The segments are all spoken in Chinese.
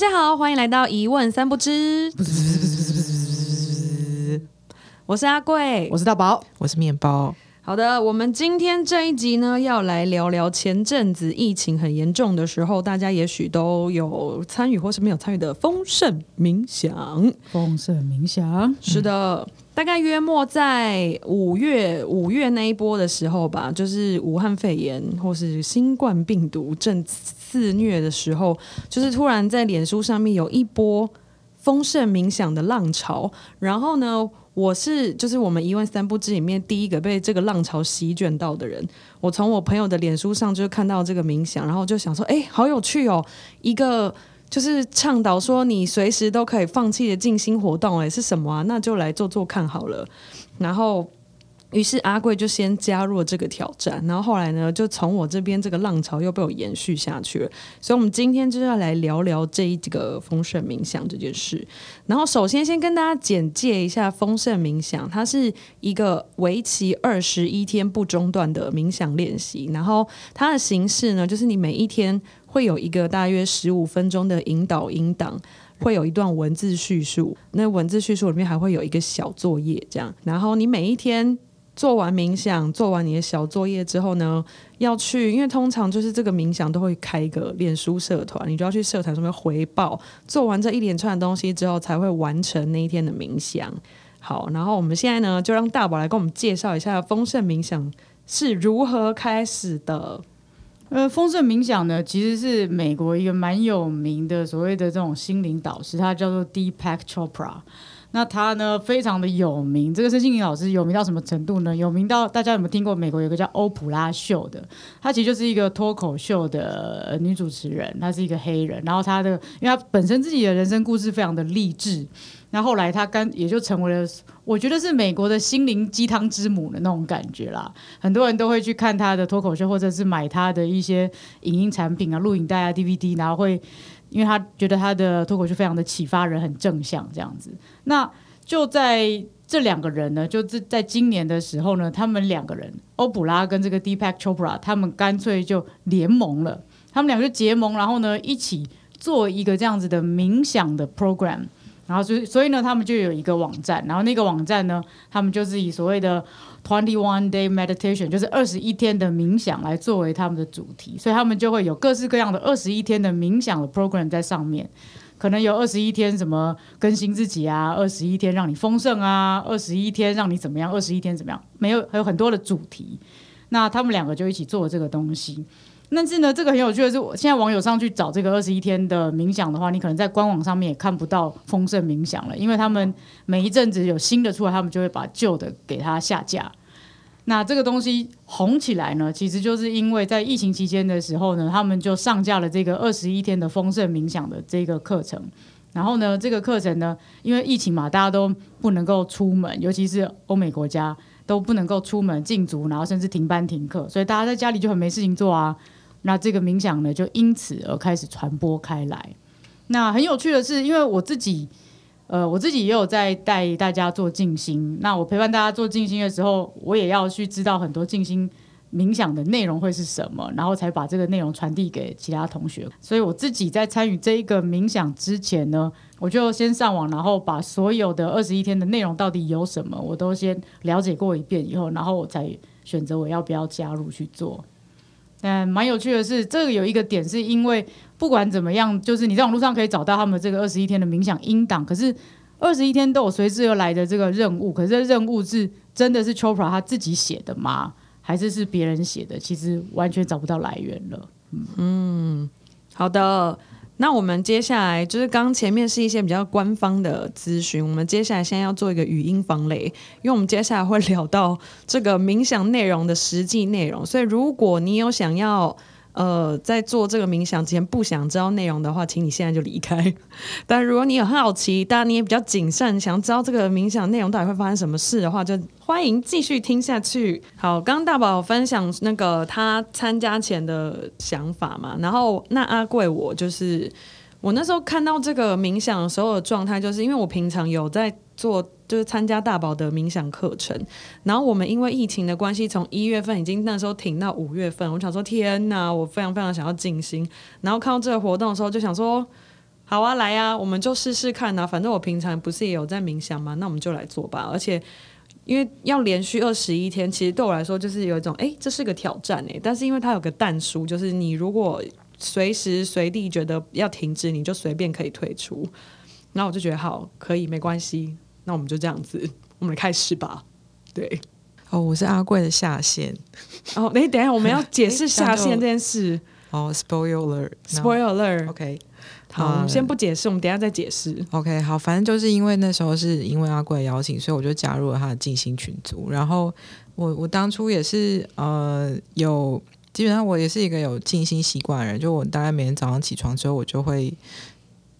家好，欢迎来到一问三不知。我是阿贵，我是大宝，我是面包。好的，我们今天这一集呢，要来聊聊前阵子疫情很严重的时候，大家也许都有参与或是没有参与的丰盛冥想。丰盛冥想，是的，大概约莫在五月五月那一波的时候吧，就是武汉肺炎或是新冠病毒正肆虐的时候，就是突然在脸书上面有一波丰盛冥想的浪潮，然后呢。我是就是我们一万三不知里面第一个被这个浪潮席卷到的人。我从我朋友的脸书上就看到这个冥想，然后就想说，哎，好有趣哦！一个就是倡导说你随时都可以放弃的静心活动，哎，是什么啊？那就来做做看好了。然后。于是阿贵就先加入了这个挑战，然后后来呢，就从我这边这个浪潮又被我延续下去了。所以，我们今天就是要来聊聊这一个丰盛冥想这件事。然后，首先先跟大家简介一下丰盛冥想，它是一个为期二十一天不中断的冥想练习。然后，它的形式呢，就是你每一天会有一个大约十五分钟的引导引导，会有一段文字叙述。那文字叙述里面还会有一个小作业，这样。然后，你每一天。做完冥想，做完你的小作业之后呢，要去，因为通常就是这个冥想都会开一个脸书社团，你就要去社团上面回报。做完这一连串的东西之后，才会完成那一天的冥想。好，然后我们现在呢，就让大宝来跟我们介绍一下丰盛冥想是如何开始的。呃，丰盛冥想呢，其实是美国一个蛮有名的所谓的这种心灵导师，他叫做 Deepak Chopra。那他呢，非常的有名。这个申心灵老师有名到什么程度呢？有名到大家有没有听过？美国有个叫欧普拉秀的，她其实就是一个脱口秀的女主持人。她是一个黑人，然后她的，因为她本身自己的人生故事非常的励志，那后来她干也就成为了，我觉得是美国的心灵鸡汤之母的那种感觉啦。很多人都会去看她的脱口秀，或者是买她的一些影音产品啊、录影带啊、DVD，然后会。因为他觉得他的脱口秀非常的启发人，很正向这样子。那就在这两个人呢，就在在今年的时候呢，他们两个人，欧普拉跟这个 Deepak Chopra，他们干脆就联盟了。他们两个就结盟，然后呢，一起做一个这样子的冥想的 program。然后所以所以呢，他们就有一个网站，然后那个网站呢，他们就是以所谓的 twenty one day meditation，就是二十一天的冥想来作为他们的主题，所以他们就会有各式各样的二十一天的冥想的 program 在上面，可能有二十一天什么更新自己啊，二十一天让你丰盛啊，二十一天让你怎么样，二十一天怎么样，没有还有很多的主题，那他们两个就一起做这个东西。但是呢，这个很有趣的是，我现在网友上去找这个二十一天的冥想的话，你可能在官网上面也看不到丰盛冥想了，因为他们每一阵子有新的出来，他们就会把旧的给它下架。那这个东西红起来呢，其实就是因为在疫情期间的时候呢，他们就上架了这个二十一天的丰盛冥想的这个课程。然后呢，这个课程呢，因为疫情嘛，大家都不能够出门，尤其是欧美国家都不能够出门禁足，然后甚至停班停课，所以大家在家里就很没事情做啊。那这个冥想呢，就因此而开始传播开来。那很有趣的是，因为我自己，呃，我自己也有在带大家做静心。那我陪伴大家做静心的时候，我也要去知道很多静心冥想的内容会是什么，然后才把这个内容传递给其他同学。所以我自己在参与这一个冥想之前呢，我就先上网，然后把所有的二十一天的内容到底有什么，我都先了解过一遍以后，然后我才选择我要不要加入去做。嗯，蛮有趣的是，这个有一个点，是因为不管怎么样，就是你在网络上可以找到他们这个二十一天的冥想音档，可是二十一天都有随之而来的这个任务，可是这任务是真的是 Chopra 他自己写的吗？还是是别人写的？其实完全找不到来源了。嗯，好的。那我们接下来就是刚前面是一些比较官方的咨询，我们接下来现在要做一个语音防雷，因为我们接下来会聊到这个冥想内容的实际内容，所以如果你有想要。呃，在做这个冥想之前不想知道内容的话，请你现在就离开。但如果你有好奇，但你也比较谨慎，想知道这个冥想内容到底会发生什么事的话，就欢迎继续听下去。好，刚刚大宝分享那个他参加前的想法嘛，然后那阿贵我就是我那时候看到这个冥想的时候的状态，就是因为我平常有在做。就是参加大宝的冥想课程，然后我们因为疫情的关系，从一月份已经那时候停到五月份。我想说，天哪，我非常非常想要静心。然后看到这个活动的时候，就想说，好啊，来啊，我们就试试看啊。反正我平常不是也有在冥想吗？那我们就来做吧。而且因为要连续二十一天，其实对我来说就是有一种，哎，这是个挑战哎。但是因为它有个淡书，就是你如果随时随地觉得要停止，你就随便可以退出。然后我就觉得好，可以，没关系。那我们就这样子，我们开始吧。对，哦，我是阿贵的下线。哦，哎，等一下我们要 解释下线这件事。哦，spoiler，spoiler。OK。好，我们先不解释，我们等下再解释。OK，好，反正就是因为那时候是因为阿贵邀请，所以我就加入了他的静心群组。然后我我当初也是呃有，基本上我也是一个有静心习惯的人，就我大概每天早上起床之后，我就会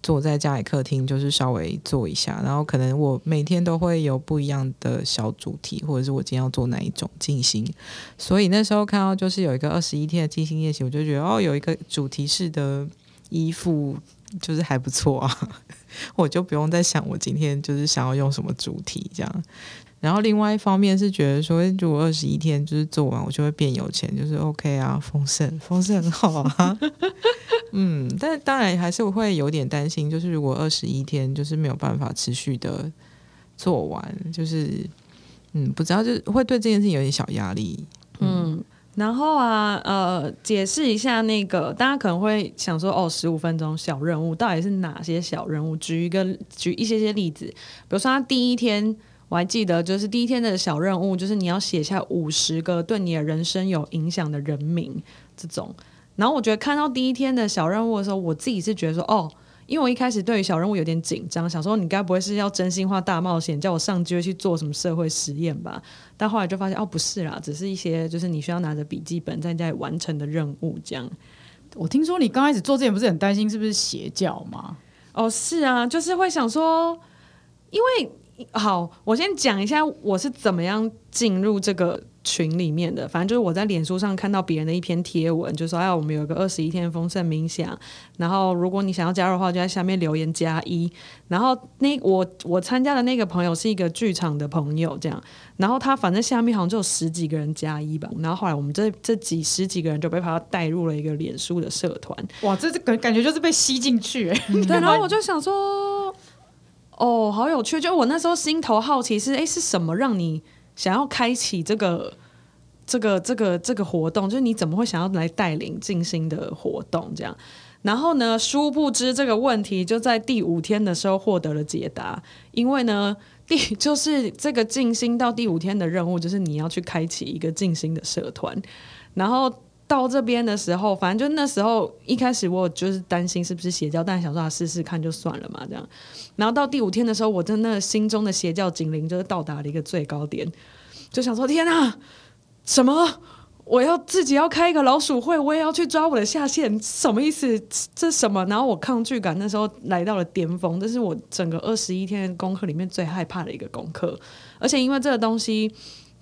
坐在家里客厅，就是稍微做一下，然后可能我每天都会有不一样的小主题，或者是我今天要做哪一种静心。所以那时候看到就是有一个二十一天的静心练习，我就觉得哦，有一个主题式的衣服。就是还不错啊，我就不用再想我今天就是想要用什么主题这样。然后另外一方面是觉得说，如果二十一天就是做完，我就会变有钱，就是 OK 啊，丰盛，丰盛很好啊。嗯，但是当然还是会有点担心，就是如果二十一天就是没有办法持续的做完，就是嗯，不知道就会对这件事情有点小压力。嗯。然后啊，呃，解释一下那个，大家可能会想说，哦，十五分钟小任务到底是哪些小任务？举一个，举一些些例子，比如说他第一天，我还记得，就是第一天的小任务，就是你要写下五十个对你的人生有影响的人名这种。然后我觉得看到第一天的小任务的时候，我自己是觉得说，哦。因为我一开始对于小任务有点紧张，想说你该不会是要真心话大冒险，叫我上街去做什么社会实验吧？但后来就发现哦，不是啦，只是一些就是你需要拿着笔记本在家里完成的任务。这样，我听说你刚开始做之前不是很担心是不是邪教吗？哦，是啊，就是会想说，因为好，我先讲一下我是怎么样进入这个。群里面的，反正就是我在脸书上看到别人的一篇贴文，就说哎，我们有个二十一天丰盛冥想，然后如果你想要加入的话，就在下面留言加一。然后那我我参加的那个朋友是一个剧场的朋友，这样，然后他反正下面好像就有十几个人加一吧。然后后来我们这这几十几个人就被他带入了一个脸书的社团。哇，这这感感觉就是被吸进去哎。对，然后我就想说，哦，好有趣。就我那时候心头好奇是，哎，是什么让你？想要开启这个、这个、这个、这个活动，就是你怎么会想要来带领静心的活动？这样，然后呢，殊不知这个问题就在第五天的时候获得了解答。因为呢，第 就是这个静心到第五天的任务，就是你要去开启一个静心的社团。然后到这边的时候，反正就那时候一开始我就是担心是不是邪教，但想说试试看就算了嘛，这样。然后到第五天的时候，我真的心中的邪教警铃就是到达了一个最高点，就想说：天啊，什么？我要自己要开一个老鼠会，我也要去抓我的下线，什么意思？这什么？然后我抗拒感那时候来到了巅峰，这是我整个二十一天的功课里面最害怕的一个功课。而且因为这个东西，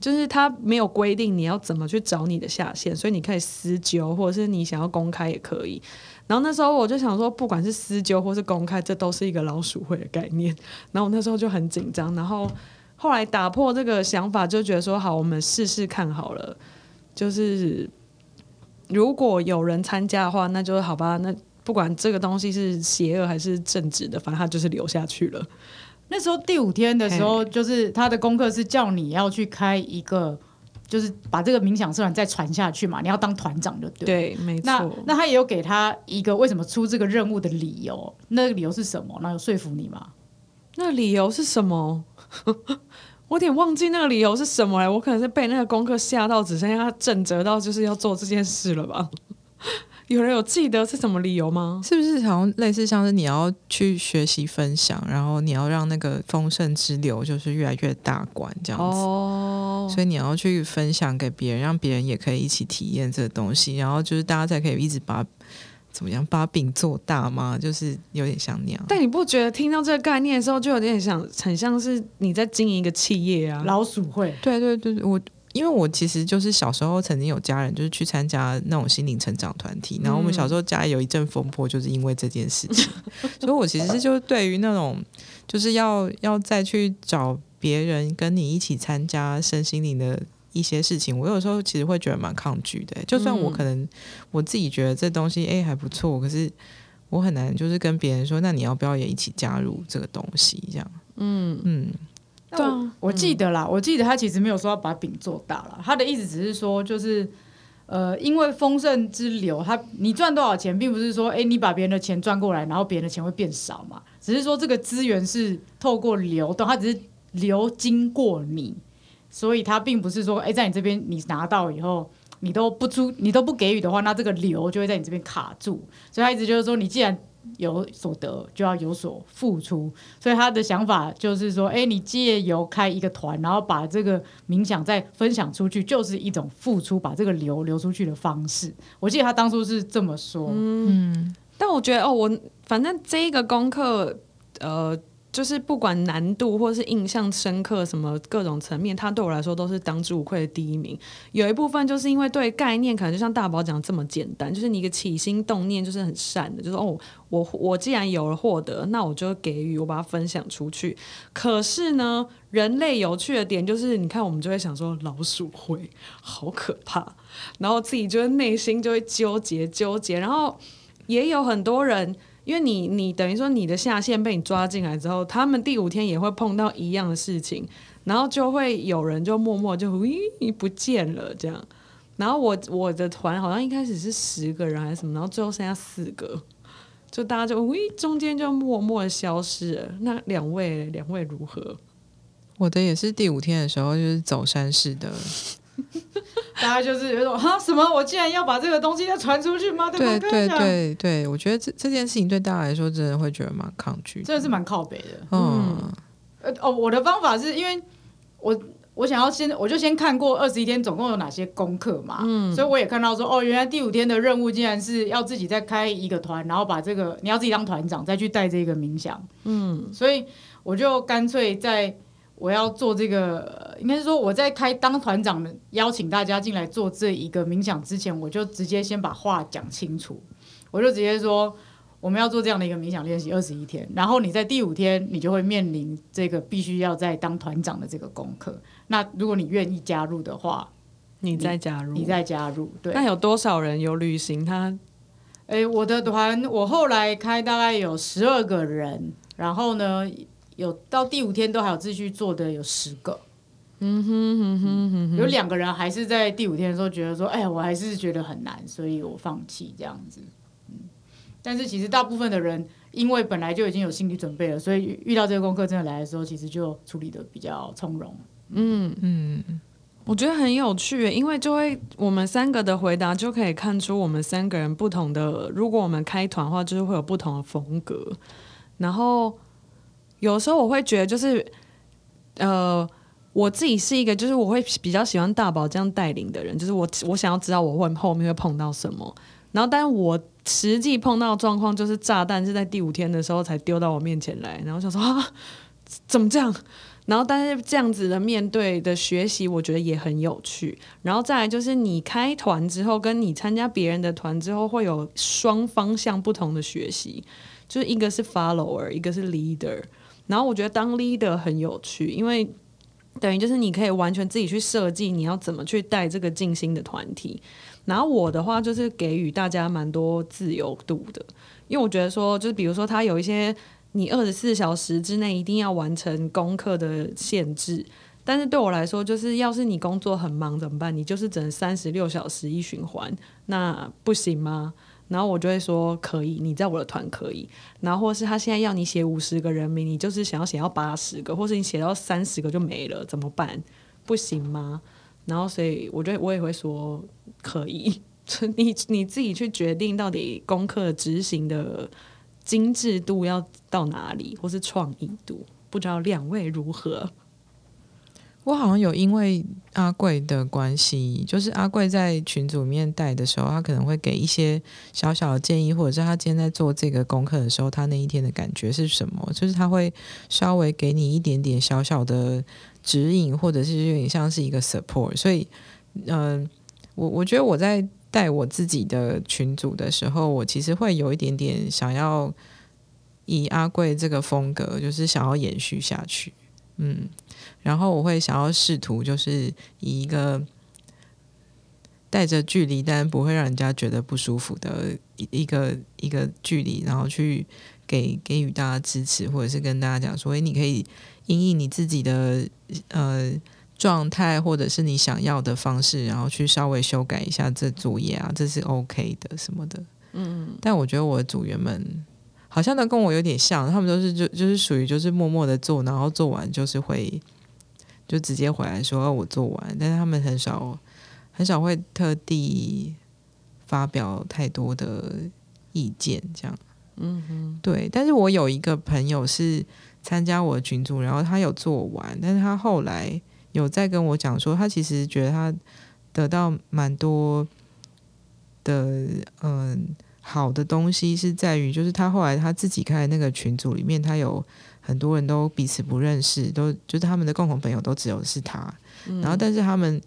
就是它没有规定你要怎么去找你的下线，所以你可以私揪，或者是你想要公开也可以。然后那时候我就想说，不管是私纠或是公开，这都是一个老鼠会的概念。然后我那时候就很紧张。然后后来打破这个想法，就觉得说好，我们试试看好了。就是如果有人参加的话，那就好吧。那不管这个东西是邪恶还是正直的，反正他就是留下去了。那时候第五天的时候，就是他的功课是叫你要去开一个。就是把这个冥想社团再传下去嘛，你要当团长就对。对，没错。那那他也有给他一个为什么出这个任务的理由，那个理由是什么？那有说服你吗？那理由是什么？我有点忘记那个理由是什么了。我可能是被那个功课吓到，只剩下正折到就是要做这件事了吧。有人有记得是什么理由吗？是不是好像类似像是你要去学习分享，然后你要让那个丰盛之流就是越来越大管这样子，所以你要去分享给别人，让别人也可以一起体验这个东西，然后就是大家才可以一直把怎么样把饼做大吗？就是有点像那样。但你不觉得听到这个概念的时候，就有点想很像是你在经营一个企业啊？老鼠会？对对对，我。因为我其实就是小时候曾经有家人就是去参加那种心灵成长团体，然后我们小时候家里有一阵风波，就是因为这件事情，所以我其实是就对于那种就是要要再去找别人跟你一起参加身心灵的一些事情，我有时候其实会觉得蛮抗拒的。就算我可能我自己觉得这东西哎还不错，可是我很难就是跟别人说，那你要不要也一起加入这个东西？这样，嗯。嗯，对啊，我记得啦，我记得他其实没有说要把饼做大了，他的意思只是说，就是呃，因为丰盛之流，他你赚多少钱，并不是说，哎，你把别人的钱赚过来，然后别人的钱会变少嘛，只是说这个资源是透过流动，它只是流经过你，所以它并不是说，哎，在你这边你拿到以后。你都不出，你都不给予的话，那这个流就会在你这边卡住。所以他一直就是说，你既然有所得，就要有所付出。所以他的想法就是说，哎，你借由开一个团，然后把这个冥想再分享出去，就是一种付出，把这个流流出去的方式。我记得他当初是这么说。嗯，但我觉得哦，我反正这一个功课，呃。就是不管难度或是印象深刻什么各种层面，它对我来说都是当之无愧的第一名。有一部分就是因为对概念可能就像大宝讲这么简单，就是你一个起心动念就是很善的，就是哦，我我既然有了获得，那我就给予，我把它分享出去。可是呢，人类有趣的点就是，你看我们就会想说老鼠会好可怕，然后自己就会内心就会纠结纠结，然后也有很多人。因为你，你等于说你的下线被你抓进来之后，他们第五天也会碰到一样的事情，然后就会有人就默默就咦不见了这样。然后我我的团好像一开始是十个人还是什么，然后最后剩下四个，就大家就喂中间就默默的消失了。那两位两位如何？我的也是第五天的时候就是走山式的。大家就是有种哈什么，我竟然要把这个东西再传出去吗？对对对对，我觉得这这件事情对大家来说，真的会觉得蛮抗拒，真的是蛮靠北的。嗯，呃哦，我的方法是因为我我想要先，我就先看过二十一天总共有哪些功课嘛，嗯，所以我也看到说，哦，原来第五天的任务竟然是要自己再开一个团，然后把这个你要自己当团长，再去带这个冥想，嗯，所以我就干脆在。我要做这个，应该是说我在开当团长的邀请大家进来做这一个冥想之前，我就直接先把话讲清楚，我就直接说我们要做这样的一个冥想练习二十一天，然后你在第五天你就会面临这个必须要在当团长的这个功课。那如果你愿意加入的话，你再加入，你再加入。对，那有多少人有旅行？他，哎，我的团我后来开大概有十二个人，然后呢？有到第五天都还有继续做的有十个，嗯哼哼哼哼，有两个人还是在第五天的时候觉得说，哎呀，我还是觉得很难，所以我放弃这样子。嗯，但是其实大部分的人因为本来就已经有心理准备了，所以遇到这个功课真的来的时候，其实就处理的比较从容。嗯嗯，我觉得很有趣，因为就会我们三个的回答就可以看出我们三个人不同的。如果我们开团的话，就是会有不同的风格，然后。有时候我会觉得，就是，呃，我自己是一个，就是我会比较喜欢大宝这样带领的人，就是我我想要知道我会后面会碰到什么，然后，但是我实际碰到状况就是炸弹是在第五天的时候才丢到我面前来，然后想说，怎么这样？然后，但是这样子的面对的学习，我觉得也很有趣。然后再来就是你开团之后，跟你参加别人的团之后，会有双方向不同的学习，就是一个是 follower，一个是 leader。然后我觉得当 leader 很有趣，因为等于就是你可以完全自己去设计你要怎么去带这个静心的团体。然后我的话就是给予大家蛮多自由度的，因为我觉得说，就是比如说他有一些你二十四小时之内一定要完成功课的限制，但是对我来说，就是要是你工作很忙怎么办？你就是只能三十六小时一循环，那不行吗？然后我就会说可以，你在我的团可以。然后或是他现在要你写五十个人名，你就是想要写到八十个，或是你写到三十个就没了，怎么办？不行吗？然后所以我觉得我也会说可以，你你自己去决定到底功课执行的精致度要到哪里，或是创意度，不知道两位如何？我好像有因为阿贵的关系，就是阿贵在群组里面带的时候，他可能会给一些小小的建议，或者是他今天在做这个功课的时候，他那一天的感觉是什么？就是他会稍微给你一点点小小的指引，或者是有点像是一个 support。所以，嗯，我我觉得我在带我自己的群组的时候，我其实会有一点点想要以阿贵这个风格，就是想要延续下去。嗯，然后我会想要试图，就是以一个带着距离，但不会让人家觉得不舒服的一个一个距离，然后去给给予大家支持，或者是跟大家讲说，诶，你可以因应你自己的呃状态，或者是你想要的方式，然后去稍微修改一下这作业啊，这是 OK 的什么的。嗯，但我觉得我的组员们好像都跟我有点像，他们都是就就是属于就是默默的做，然后做完就是会就直接回来说、哦、我做完，但是他们很少很少会特地发表太多的意见，这样。嗯哼，对。但是我有一个朋友是参加我的群组，然后他有做完，但是他后来有在跟我讲说，他其实觉得他得到蛮多的嗯好的东西，是在于就是他后来他自己开的那个群组里面，他有很多人都彼此不认识，都就是他们的共同朋友都只有是他，然后但是他们。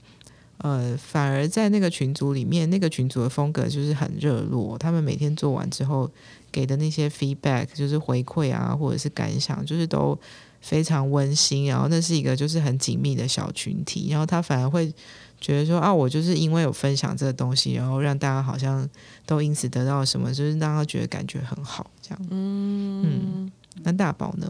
呃，反而在那个群组里面，那个群组的风格就是很热络。他们每天做完之后给的那些 feedback，就是回馈啊，或者是感想，就是都非常温馨。然后那是一个就是很紧密的小群体。然后他反而会觉得说啊，我就是因为有分享这个东西，然后让大家好像都因此得到什么，就是让他觉得感觉很好。这样，嗯嗯。那大宝呢？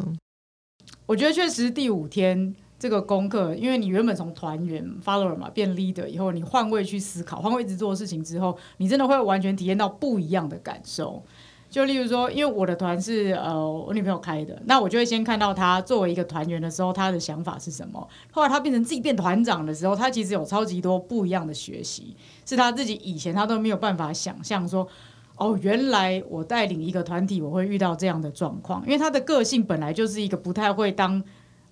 我觉得确实第五天。这个功课，因为你原本从团员 follower 嘛变 leader 以后，你换位去思考，换位一直做事情之后，你真的会完全体验到不一样的感受。就例如说，因为我的团是呃我女朋友开的，那我就会先看到他作为一个团员的时候，他的想法是什么。后来他变成自己变团长的时候，他其实有超级多不一样的学习，是他自己以前他都没有办法想象说，哦，原来我带领一个团体我会遇到这样的状况，因为他的个性本来就是一个不太会当。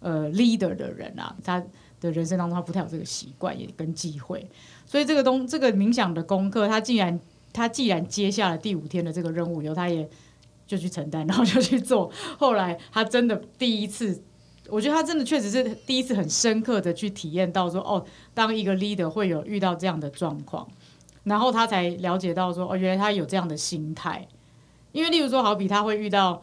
呃，leader 的人啊，他的人生当中他不太有这个习惯，也跟机会，所以这个东这个冥想的功课，他竟然他既然接下了第五天的这个任务由，他也就去承担，然后就去做。后来他真的第一次，我觉得他真的确实是第一次很深刻的去体验到说，哦，当一个 leader 会有遇到这样的状况，然后他才了解到说，哦，原来他有这样的心态。因为例如说，好比他会遇到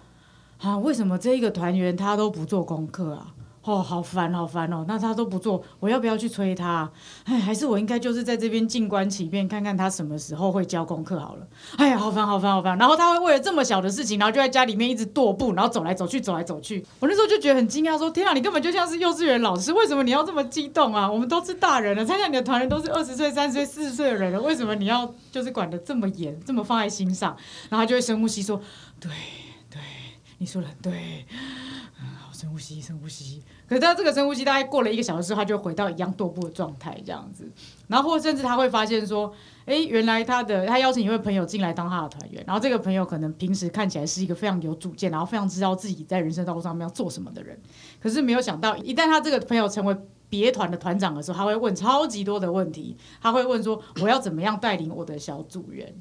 啊，为什么这一个团员他都不做功课啊？哦，好烦，好烦哦！那他都不做，我要不要去催他？哎，还是我应该就是在这边静观其变，看看他什么时候会交功课好了。哎呀，好烦，好烦，好烦！然后他会为了这么小的事情，然后就在家里面一直踱步，然后走来走去，走来走去。我那时候就觉得很惊讶，说：天啊，你根本就像是幼稚园老师，为什么你要这么激动啊？我们都是大人了，参加你的团员都是二十岁、三十岁、四十岁的人了，为什么你要就是管得这么严，这么放在心上？然后他就会深呼吸说：对，对，你说的对。深呼吸，深呼吸。可是他这个深呼吸大概过了一个小时之后，他就回到一样踱步的状态，这样子。然后甚至他会发现说，哎，原来他的他邀请一位朋友进来当他的团员，然后这个朋友可能平时看起来是一个非常有主见，然后非常知道自己在人生道路上面要做什么的人。可是没有想到，一旦他这个朋友成为别团的团长的时候，他会问超级多的问题。他会问说，我要怎么样带领我的小组员？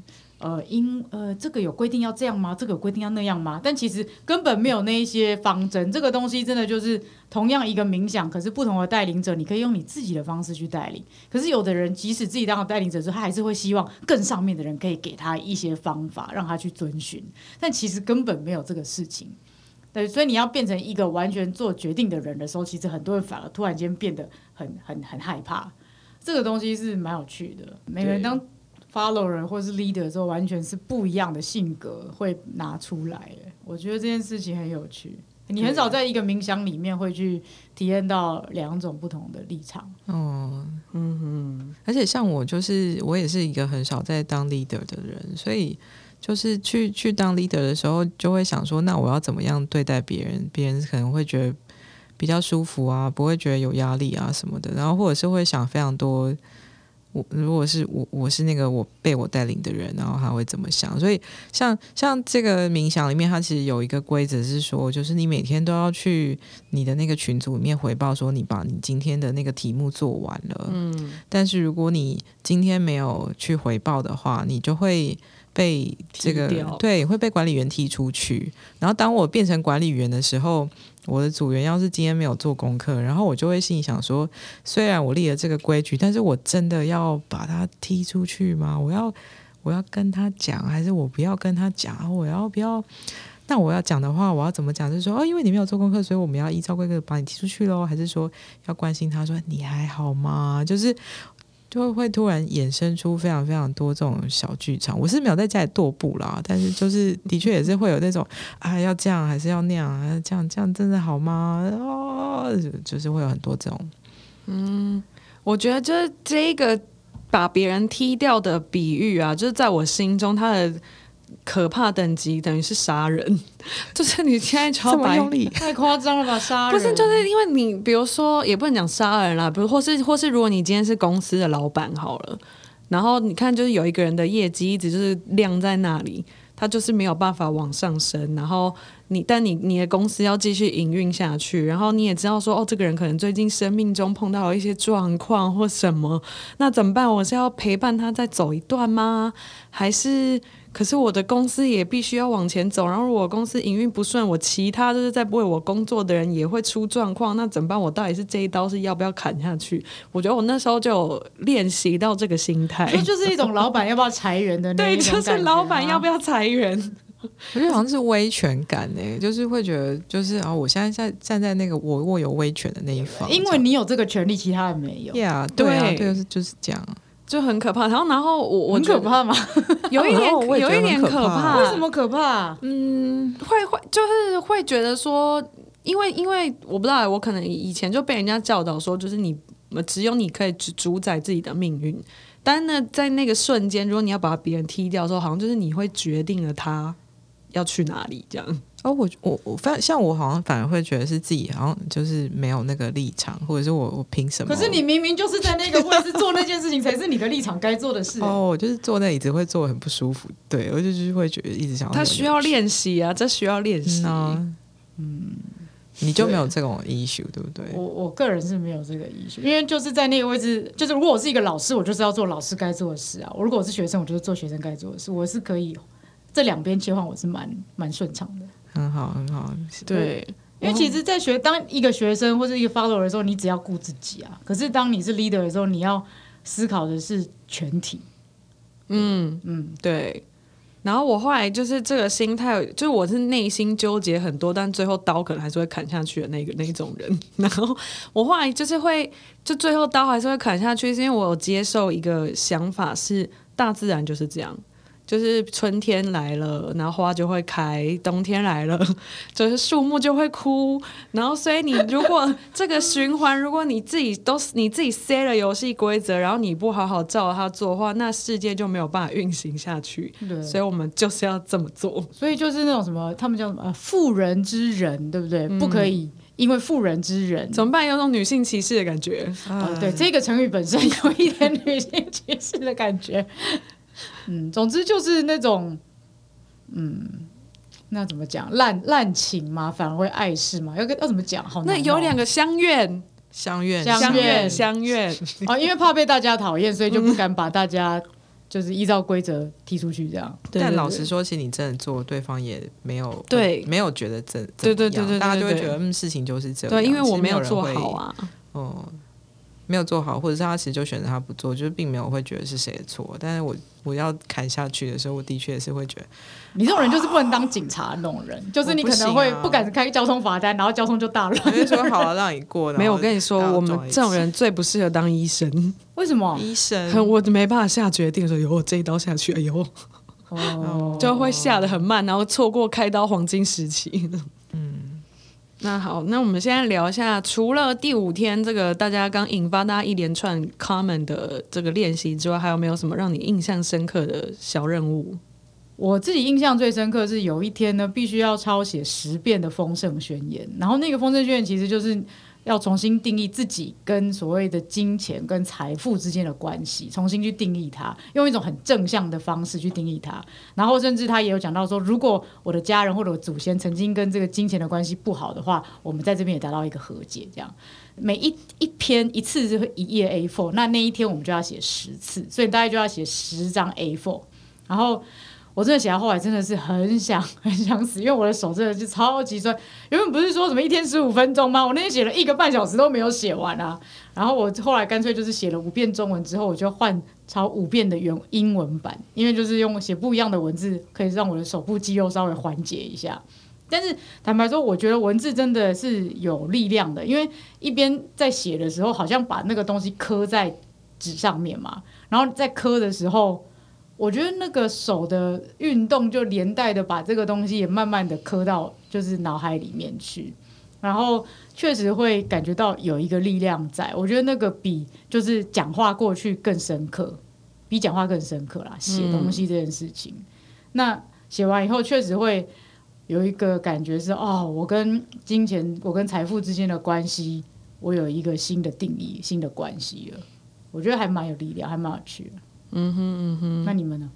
呃，因呃，这个有规定要这样吗？这个有规定要那样吗？但其实根本没有那一些方针。这个东西真的就是同样一个冥想，可是不同的带领者，你可以用你自己的方式去带领。可是有的人即使自己当了带领者之后，他还是会希望更上面的人可以给他一些方法，让他去遵循。但其实根本没有这个事情。对，所以你要变成一个完全做决定的人的时候，其实很多人反而突然间变得很很很害怕。这个东西是蛮有趣的。每个人当。Follower 或是 leader 之后，完全是不一样的性格会拿出来。我觉得这件事情很有趣。你很少在一个冥想里面会去体验到两种不同的立场。哦，嗯哼。而且像我，就是我也是一个很少在当 leader 的人，所以就是去去当 leader 的时候，就会想说，那我要怎么样对待别人？别人可能会觉得比较舒服啊，不会觉得有压力啊什么的。然后或者是会想非常多。我如果是我，我是那个我被我带领的人，然后他会怎么想？所以像像这个冥想里面，它其实有一个规则是说，就是你每天都要去你的那个群组里面回报说，你把你今天的那个题目做完了。嗯，但是如果你今天没有去回报的话，你就会被这个对会被管理员踢出去。然后当我变成管理员的时候。我的组员要是今天没有做功课，然后我就会心里想说：虽然我立了这个规矩，但是我真的要把他踢出去吗？我要我要跟他讲，还是我不要跟他讲？我要不要？那我要讲的话，我要怎么讲？就是说，哦，因为你没有做功课，所以我们要依照规则把你踢出去喽？还是说要关心他说你还好吗？就是就会突然衍生出非常非常多这种小剧场。我是没有在家里踱步啦，但是就是的确也是会有那种啊，要这样还是要那样啊？这样这样真的好吗？哦，就是会有很多这种。嗯我觉得就是这个把别人踢掉的比喻啊，就是在我心中他的可怕等级等于是杀人，就是你现在就要这么把用力，太夸张了吧？杀人不是，就是因为你，比如说，也不能讲杀人啦，比如或是或是，如果你今天是公司的老板好了，然后你看，就是有一个人的业绩一直就是晾在那里，他就是没有办法往上升，然后你，但你你的公司要继续营运下去，然后你也知道说，哦，这个人可能最近生命中碰到了一些状况或什么，那怎么办？我是要陪伴他再走一段吗？还是？可是我的公司也必须要往前走，然后如果公司营运不顺，我其他就是在为我工作的人也会出状况，那怎么办？我到底是这一刀是要不要砍下去？我觉得我那时候就有练习到这个心态，这 就是一种老板要不要裁员的那对，就是老板啊要不要裁员？我觉得好像是威权感呢、就是会觉得就是啊，我现在在站在那个我握有威权的那一方，因为你有这个权利，其他人没有，呀对啊，对对，就是就是这样。就很可怕。然后，然后我我很可怕吗？有一点 有一点可怕怕，为什么可怕？嗯，会会就是会觉得说，因为因为我不知道，我可能以前就被人家教导说，就是你只有你可以主主宰自己的命运。但是呢，在那个瞬间，如果你要把别人踢掉的时候，好像就是你会决定了他要去哪里，这样。哦，我我我反像我好像反而会觉得是自己好像就是没有那个立场，或者是我我凭什么？可是你明明就是在那个位置做那件事情，才是你的立场该做的事。哦，我就是坐那椅子会坐很不舒服，对我就是会觉得一直想他需要练习啊，这需要练习。嗯啊嗯，你就没有这种 issue 对不对？我我个人是没有这个 issue，，因为就是在那个位置，就是如果我是一个老师，我就是要做老师该做的事啊；我如果我是学生，我就是做学生该做的事。我是可以这两边切换，我是蛮蛮顺畅的。很好很好，对，因为其实，在学当一个学生或者一个 follower 的时候，你只要顾自己啊。可是当你是 leader 的时候，你要思考的是全体。嗯嗯，对。然后我后来就是这个心态，就是我是内心纠结很多，但最后刀可能还是会砍下去的那个那种人。然后我后来就是会，就最后刀还是会砍下去，是因为我有接受一个想法是，大自然就是这样。就是春天来了，然后花就会开；冬天来了，就是树木就会枯。然后，所以你如果这个循环，如果你自己都你自己 set 了游戏规则，然后你不好好照它做的话，那世界就没有办法运行下去。对，所以我们就是要这么做。所以就是那种什么，他们叫什么呃妇人之仁，对不对？不可以因为妇人之仁。怎么办？有种女性歧视的感觉。哦，对，这个成语本身有一点女性歧视的感觉。嗯，总之就是那种，嗯，那怎么讲？滥滥情嘛，反而会碍事嘛？要跟要怎么讲？好难、那有两个个相怨，相怨相相怨，相怨。哦，因为怕被大家讨厌，所以就不敢把大家就是依照规则踢出去，这样。对但对对老实说，其实你真的做，对方也没有对没有觉得怎对怎么样对对对对大家就会对觉得嗯，事情就是这样。对，因为我没有做好，啊。哦，没有做好，或者是他其实就选择他不做，就是并没有会觉得是谁的错。但是我我要砍下去的时候，我的确是会觉得，你这种人就是不能当警察那种人，就是你可能会不敢开交通罚单，然后交通就大乱。说好了，让你过。没有，我跟你说我们这种人最不适合当医生。为什么？医生很我没办法下决定，说有这一刀下去，哎呦，哦，就会下的很慢，然后错过开刀黄金时期。那好，那我们现在聊一下，除了第五天这个大家刚引发大家一连串 common 的这个练习之外，还有没有什么让你印象深刻的小任务？我自己印象最深刻是有一天呢，必须要抄写十遍的丰盛宣言，然后那个丰盛宣言其实就是要重新定义自己跟所谓的金钱跟财富之间的关系，重新去定义它，用一种很正向的方式去定义它。然后甚至他也有讲到说，如果我的家人或者我祖先曾经跟这个金钱的关系不好的话，我们在这边也达到一个和解。这样每一一篇一次就会一页 A4，那那一天我们就要写十次，所以大概就要写十张 A4，然后。我真的写到后来真的是很想很想死，因为我的手真的是超级酸。原本不是说什么一天十五分钟吗？我那天写了一个半小时都没有写完啊。然后我后来干脆就是写了五遍中文之后，我就换抄五遍的原英文版，因为就是用写不一样的文字，可以让我的手部肌肉稍微缓解一下。但是坦白说，我觉得文字真的是有力量的，因为一边在写的时候，好像把那个东西刻在纸上面嘛，然后在刻的时候，我觉得那个手的运动就连带的把这个东西也慢慢的刻到就是脑海里面去，然后确实会感觉到有一个力量在，我觉得那个比就是讲话过去更深刻，比讲话更深刻啦，写东西这件事情，那写完以后确实会。有一个感觉是哦，我跟金钱、我跟财富之间的关系，我有一个新的定义、新的关系了。我觉得还蛮有力量，还蛮有趣的。嗯哼嗯哼。那你们呢？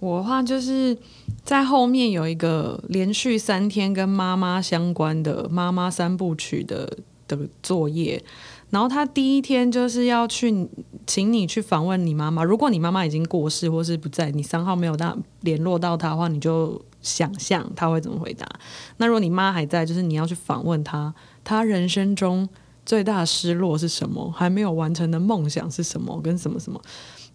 我的话就是在后面有一个连续三天跟妈妈相关的妈妈三部曲的的作业。然后他第一天就是要去请你去访问你妈妈。如果你妈妈已经过世或是不在，你三号没有到联络到她的话，你就想象他会怎么回答。那如果你妈还在，就是你要去访问她，她人生中最大的失落是什么？还没有完成的梦想是什么？跟什么什么？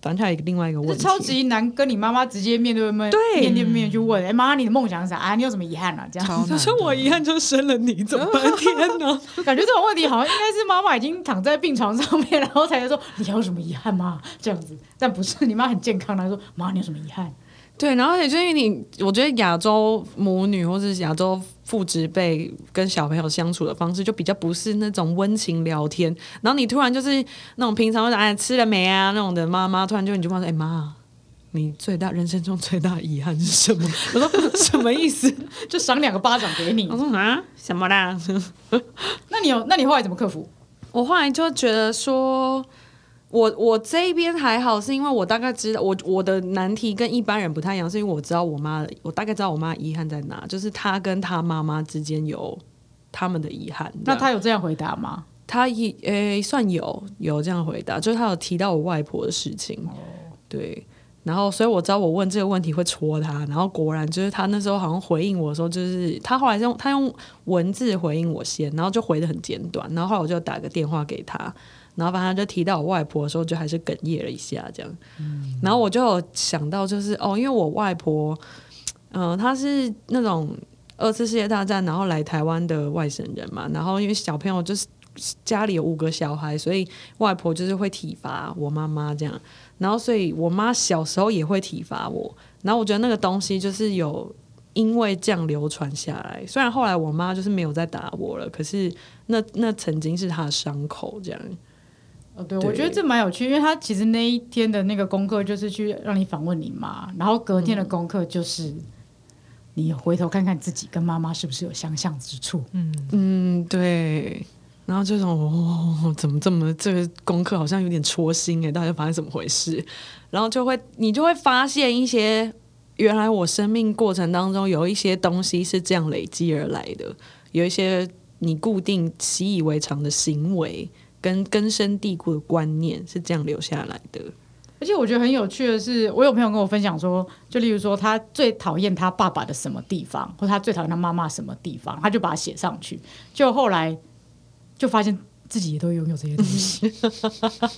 反正还有一个另外一个问题，超级难跟你妈妈直接面对面，对，面对面去问。哎，妈妈，你的梦想是啥？啊，你有什么遗憾啊？这样，他说我遗憾就生了你，怎么办？天哪，感觉这种问题好像应该是妈妈已经躺在病床上面，然后才说你有什么遗憾吗？这样子，但不是，你妈很健康，她说妈，你有什么遗憾？对，然后也就因为你，我觉得亚洲母女或者亚洲父职辈跟小朋友相处的方式，就比较不是那种温情聊天。然后你突然就是那种平常会说哎吃了没啊那种的妈妈，突然就你就问说哎妈，你最大人生中最大遗憾是什么？我说什么意思？就赏两个巴掌给你。我说啊什么啦？那你有那你后来怎么克服？我后来就觉得说。我我这一边还好，是因为我大概知道我我的难题跟一般人不太一样，是因为我知道我妈，我大概知道我妈遗憾在哪，就是她跟她妈妈之间有他们的遗憾。那她有这样回答吗？她一诶算有有这样回答，就是她有提到我外婆的事情。哦，对，然后所以我知道我问这个问题会戳她，然后果然就是她那时候好像回应我的时候，就是她后来用她用文字回应我先，然后就回的很简短，然后后来我就打个电话给她。然后反正就提到我外婆的时候，就还是哽咽了一下这样。然后我就想到，就是哦，因为我外婆，嗯，她是那种二次世界大战然后来台湾的外省人嘛。然后因为小朋友就是家里有五个小孩，所以外婆就是会体罚我妈妈这样。然后所以我妈小时候也会体罚我。然后我觉得那个东西就是有因为这样流传下来。虽然后来我妈就是没有再打我了，可是那那曾经是她的伤口这样。哦，对，我觉得这蛮有趣，因为他其实那一天的那个功课就是去让你访问你妈，然后隔天的功课就是你回头看看自己跟妈妈是不是有相像之处。嗯嗯，对。然后这种哦，怎么这么这个功课好像有点戳心哎，到底发生怎么回事？然后就会你就会发现一些原来我生命过程当中有一些东西是这样累积而来的，有一些你固定习以为常的行为。跟根深蒂固的观念是这样留下来的，而且我觉得很有趣的是，我有朋友跟我分享说，就例如说他最讨厌他爸爸的什么地方，或他最讨厌他妈妈什么地方，他就把它写上去，就后来就发现自己也都拥有这些东西，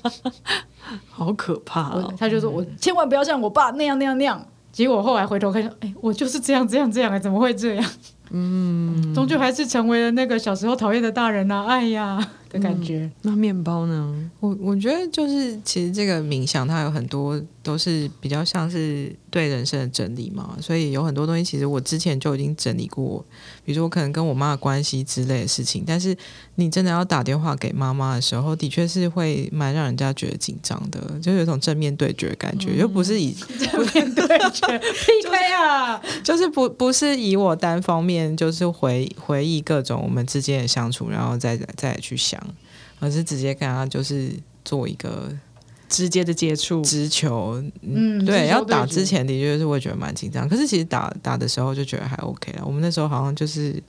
好可怕！他就说我千万不要像我爸那样那样那样，结果后来回头看，哎，我就是这样这样这样，怎么会这样？嗯，终究还是成为了那个小时候讨厌的大人呐！哎呀。的感觉，那面包呢？我我觉得就是，其实这个冥想它有很多都是比较像是对人生的整理嘛，所以有很多东西其实我之前就已经整理过，比如说我可能跟我妈的关系之类的事情。但是你真的要打电话给妈妈的时候，的确是会蛮让人家觉得紧张的，就有一种正面对决的感觉，又不是以正面对决 PK 啊，就是不不是以我单方面就是回回忆各种我们之间的相处，然后再再去想。而是直接跟他就是做一个直接的接触，直球，嗯，对，要打之前的确是会觉得蛮紧张，可是其实打打的时候就觉得还 OK 了。我们那时候好像就是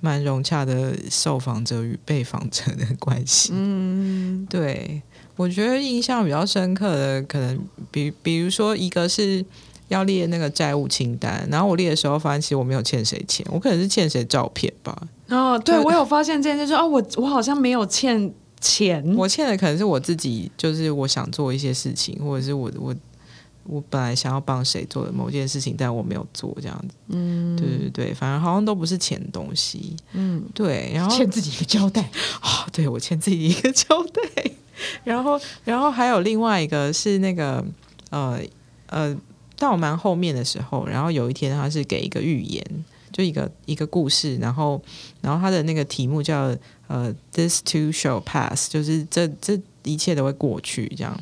蛮融洽的受访者与被访者的关系，嗯，对，我觉得印象比较深刻的可能比比如说一个是要列那个债务清单，然后我列的时候发现其实我没有欠谁钱，我可能是欠谁照片吧。哦，对，我有发现这件事，说哦，我我好像没有欠钱，我欠的可能是我自己，就是我想做一些事情，或者是我我我本来想要帮谁做的某件事情，但我没有做这样子。嗯，对对对，反正好像都不是钱东西。嗯，对，然后欠自己一个交代啊，对我欠自己一个交代。然后，然后还有另外一个是那个呃呃，到蛮后面的时候，然后有一天他是给一个预言，就一个一个故事，然后然后他的那个题目叫呃，This too shall pass，就是这这一切都会过去，这样。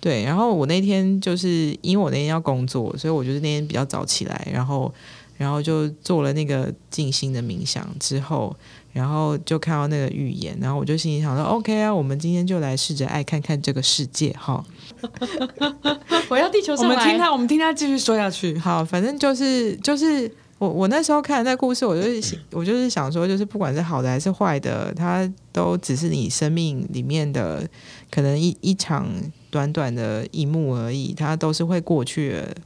对，然后我那天就是因为我那天要工作，所以我就是那天比较早起来，然后然后就做了那个静心的冥想之后，然后就看到那个预言，然后我就心里想说，OK 啊，我们今天就来试着爱看看这个世界哈。我要地球我上来，们听他，我们听他继续说下去。好，反正就是就是我我那时候看那故事，我就是我就是想说，就是不管是好的还是坏的，它都只是你生命里面的可能一一场短短的一幕而已，它都是会过去的。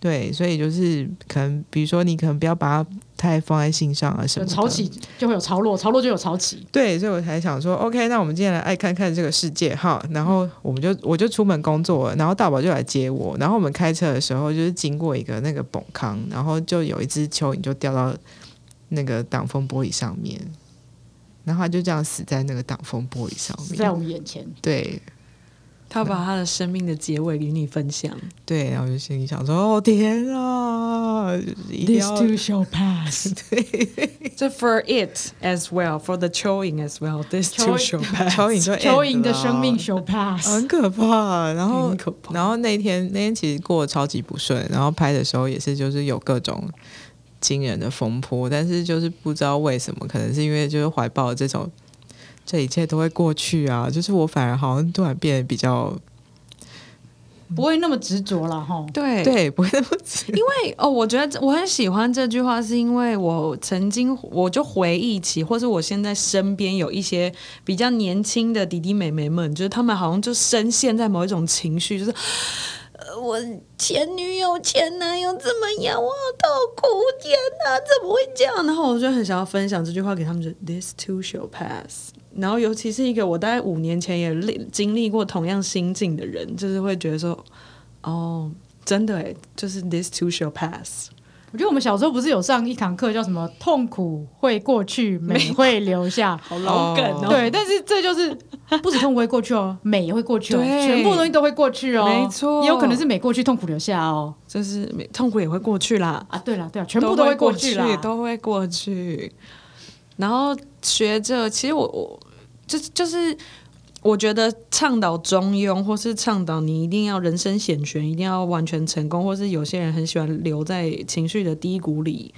对，所以就是可能，比如说你可能不要把它太放在心上啊什么的。潮起就会有潮落，潮落就有潮起。对，所以我才想说，OK，那我们今天来爱看看这个世界哈。然后我们就我就出门工作了，然后大宝就来接我。然后我们开车的时候，就是经过一个那个崩坑，然后就有一只蚯蚓就掉到那个挡风玻璃上面，然后它就这样死在那个挡风玻璃上面在我。们眼前，对他把他的生命的结尾与你分享。对，然后就心里想说，哦天啊，就是一定要 shall pass。对这 for it as well, for the 蚯蚓 as well. This too 蚯 shall pass. 蚯蚓就蚯 end 蚓的生命 shall pass。很可怕。然后很可怕然后那天那天其实过得超级不顺，然后拍的时候也是就是有各种惊人的风波，但是就是不知道为什么，可能是因为就是怀抱这种这一切都会过去啊，就是我反而好像突然变得比较不会那么执着了哈。对对，不会那么直因为哦，我觉得我很喜欢这句话，是因为我曾经我就回忆起，或是我现在身边有一些比较年轻的弟弟妹妹们，就是他们好像就深陷在某一种情绪，就是。呃，我前女友、前男友怎么样？我好痛苦！天哪，怎么会这样？然后我就很想要分享这句话给他们，就 This too shall pass。然后，尤其是一个我大概五年前也历经历过同样心境的人，就是会觉得说，哦，真的哎，就是 this too shall pass。我觉得我们小时候不是有上一堂课叫什么“痛苦会过去，美会留下 好老梗哦，”？对，但是这就是不止痛苦会过去哦，美也会过去哦，全部东西都会过去哦，没错也有可能是美过去，痛苦留下哦。就是没痛苦也会过去啦，啊，对了对了，全部都会过去啦。都会过去。然后学着，其实我我就就是我觉得倡导中庸，或是倡导你一定要人生险悬，一定要完全成功，或是有些人很喜欢留在情绪的低谷里。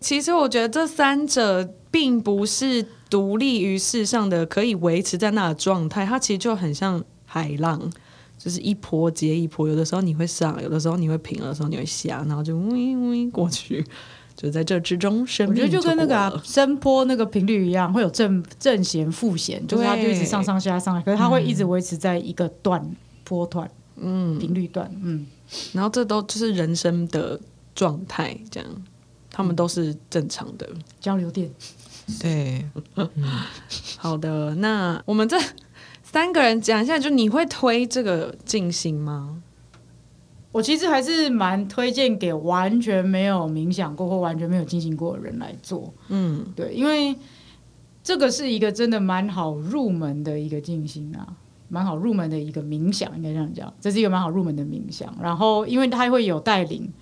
其实我觉得这三者并不是独立于世上的可以维持在那的状态，它其实就很像海浪，就是一波接一波。有的时候你会上，有的时候你会平，有的时候你会下，然后就微微过去。就在这之中，生命我觉得就跟那个、声波那个频率一样，会有正正弦、负弦，就是它就一直上上下下上来，可是它会一直维持在一个段波段，嗯，频率段，嗯，然后这都就是人生的状态，这样他们都是正常的。交流电。对，好的，那我们这三个人讲一下，就你会推这个静心吗？我其实还是蛮推荐给完全没有冥想过或完全没有进行过的人来做，嗯，对，因为这个是一个真的蛮好入门的一个静心啊，蛮好入门的一个冥想，应该这样讲，这是一个蛮好入门的冥想。然后，因为它会有带领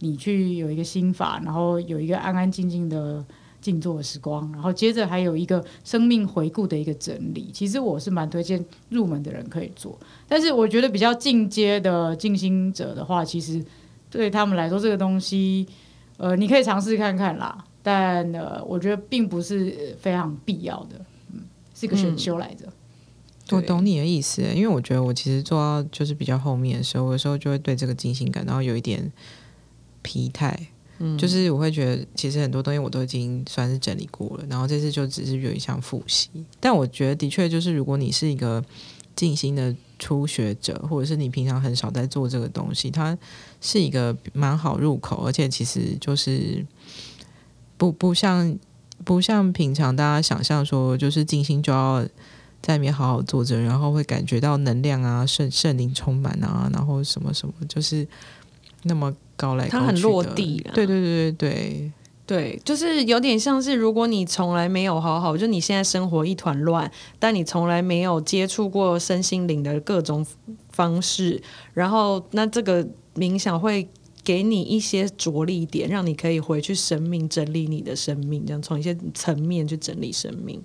你去有一个心法，然后有一个安安静静的静坐的时光，然后接着还有一个生命回顾的一个整理。其实我是蛮推荐入门的人可以做，但是我觉得比较进阶的静心者的话，其实对他们来说，这个东西，呃，你可以尝试看看啦。但呃，我觉得并不是非常必要的，嗯，是一个选修来着。我懂你的意思，因为我觉得我其实做到就是比较后面的时候，有时候就会对这个进行感到有一点疲态。就是我会觉得，其实很多东西我都已经算是整理过了，然后这次就只是有一项复习。但我觉得的确就是，如果你是一个静心的初学者，或者是你平常很少在做这个东西，它是一个蛮好入口，而且其实就是不不像不像平常大家想象说，就是静心就要在里面好好坐着，然后会感觉到能量啊、圣圣灵充满啊，然后什么什么，就是那么高来高去它很落地啊对对对对对，对，就是有点像是，如果你从来没有好好，就你现在生活一团乱，但你从来没有接触过身心灵的各种方式，然后那这个冥想会给你一些着力点，让你可以回去生命整理你的生命，这样从一些层面去整理生命，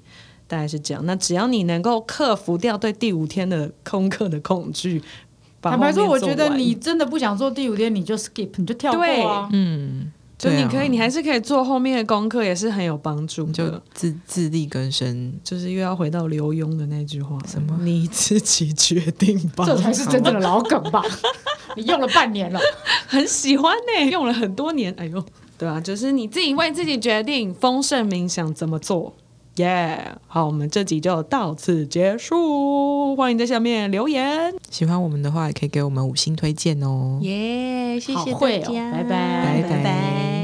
大概是这样。那只要你能够克服掉对第五天的空课的恐惧，把坦白说，我觉得你真的不想做第五天，你就 skip，你就跳过啊。嗯，就你可以，你还是可以做后面的功课，也是很有帮助你就。自自力更生。就是又要回到刘墉的那句话，什么你自己决定吧。这才是真正的老梗吧？你用了半年了，很喜欢呢、用了很多年。哎呦，对啊，就是你自己为自己决定丰盛冥想怎么做。耶、好，我们这集就到此结束。欢迎在下面留言。喜欢我们的话，也可以给我们五星推荐哦。耶、谢谢会哦拜拜拜拜